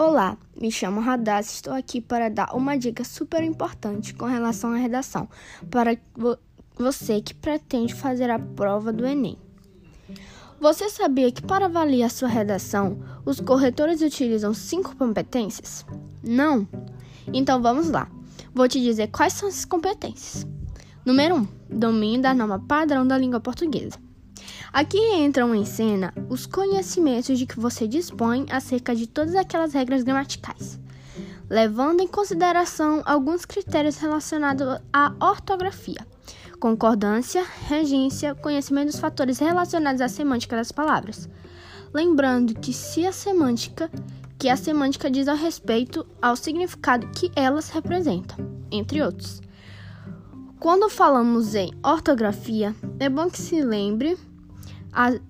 Olá, me chamo Radaz, estou aqui para dar uma dica super importante com relação à redação para vo você que pretende fazer a prova do Enem. Você sabia que para avaliar sua redação, os corretores utilizam cinco competências? Não? Então vamos lá. Vou te dizer quais são essas competências. Número 1. Um, domínio da norma padrão da língua portuguesa. Aqui entram em cena os conhecimentos de que você dispõe acerca de todas aquelas regras gramaticais, levando em consideração alguns critérios relacionados à ortografia, concordância, regência, conhecimento dos fatores relacionados à semântica das palavras. Lembrando que se a semântica, que a semântica diz a respeito ao significado que elas representam, entre outros. Quando falamos em ortografia, é bom que se lembre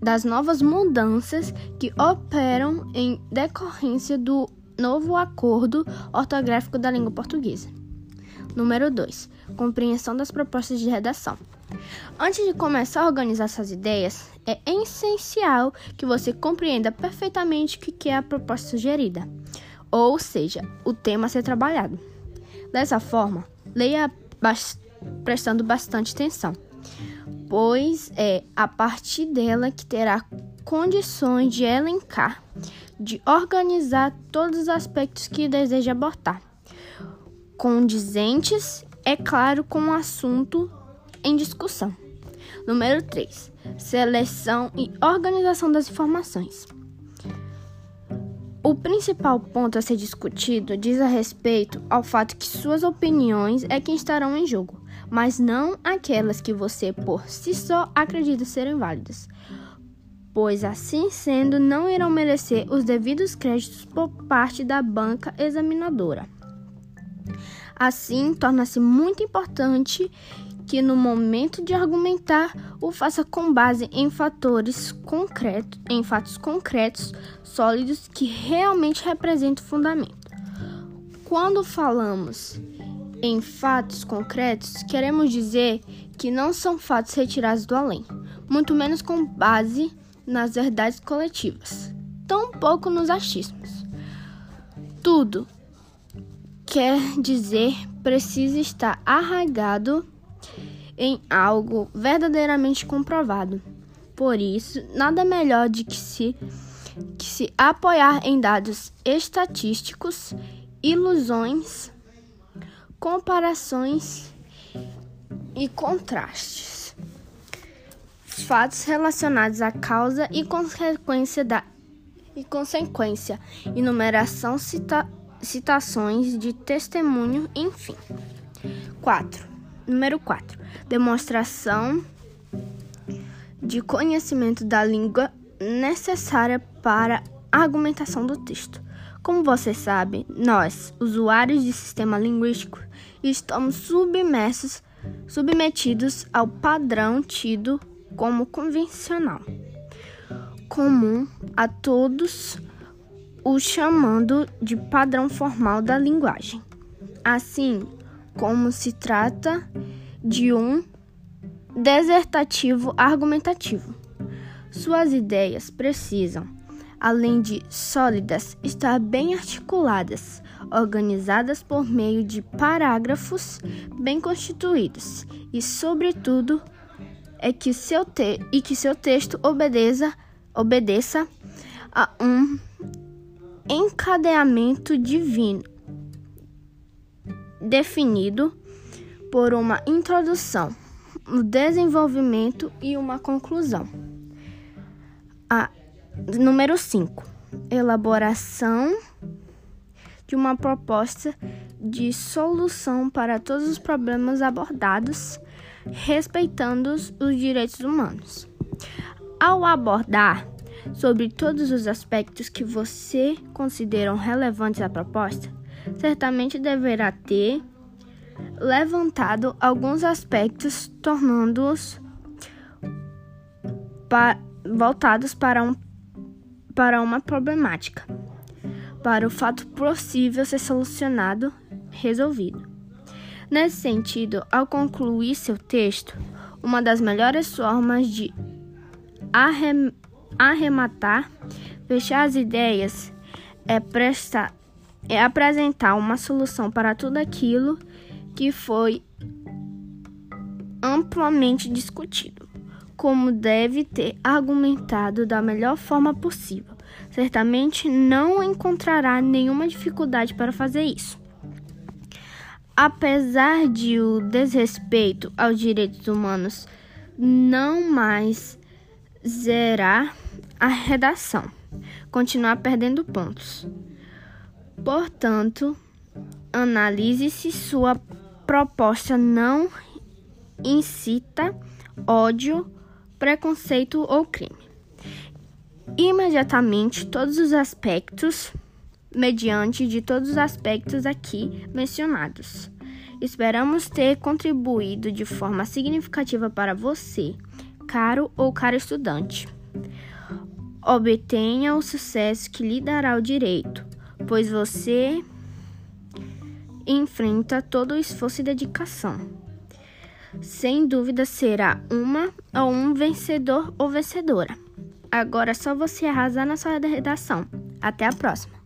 das novas mudanças que operam em decorrência do novo acordo ortográfico da língua portuguesa. Número 2. Compreensão das propostas de redação. Antes de começar a organizar suas ideias, é essencial que você compreenda perfeitamente o que é a proposta sugerida, ou seja, o tema a ser trabalhado. Dessa forma, leia prestando bastante atenção pois é a partir dela que terá condições de elencar, de organizar todos os aspectos que deseja abordar, condizentes, é claro, com o assunto em discussão. Número 3. Seleção e organização das informações. O principal ponto a ser discutido diz a respeito ao fato que suas opiniões é quem estarão em jogo mas não aquelas que você por si só acredita serem válidas, pois assim sendo não irão merecer os devidos créditos por parte da banca examinadora. Assim, torna-se muito importante que no momento de argumentar o faça com base em fatores concretos, em fatos concretos, sólidos que realmente representam o fundamento. Quando falamos em fatos concretos, queremos dizer que não são fatos retirados do além, muito menos com base nas verdades coletivas, tampouco nos achismos. Tudo quer dizer precisa estar arraigado em algo verdadeiramente comprovado. Por isso, nada melhor de que se, que se apoiar em dados estatísticos, ilusões comparações e contrastes. Fatos relacionados à causa e consequência da e consequência, enumeração, cita, citações de testemunho, enfim. 4. Número 4. Demonstração de conhecimento da língua necessária para a argumentação do texto. Como você sabe, nós, usuários de sistema linguístico, estamos submersos, submetidos ao padrão tido como convencional, comum a todos, o chamando de padrão formal da linguagem. Assim como se trata de um desertativo argumentativo. Suas ideias precisam além de sólidas, estar bem articuladas, organizadas por meio de parágrafos bem constituídos e, sobretudo, é que seu te e que seu texto obedeça, obedeça a um encadeamento divino definido por uma introdução, um desenvolvimento e uma conclusão. A Número 5. Elaboração de uma proposta de solução para todos os problemas abordados, respeitando os direitos humanos. Ao abordar sobre todos os aspectos que você considera relevantes à proposta, certamente deverá ter levantado alguns aspectos, tornando-os pa voltados para um para uma problemática, para o fato possível ser solucionado, resolvido. Nesse sentido, ao concluir seu texto, uma das melhores formas de arrematar, fechar as ideias, é prestar, é apresentar uma solução para tudo aquilo que foi amplamente discutido, como deve ter argumentado da melhor forma possível. Certamente não encontrará nenhuma dificuldade para fazer isso. Apesar de o desrespeito aos direitos humanos não mais zerar a redação, continuar perdendo pontos. Portanto, analise se sua proposta não incita ódio, preconceito ou crime. Imediatamente todos os aspectos, mediante de todos os aspectos aqui mencionados. Esperamos ter contribuído de forma significativa para você, caro ou caro estudante. Obtenha o sucesso que lhe dará o direito, pois você enfrenta todo o esforço e dedicação. Sem dúvida será uma ou um vencedor ou vencedora. Agora é só você arrasar na sua redação. Até a próxima!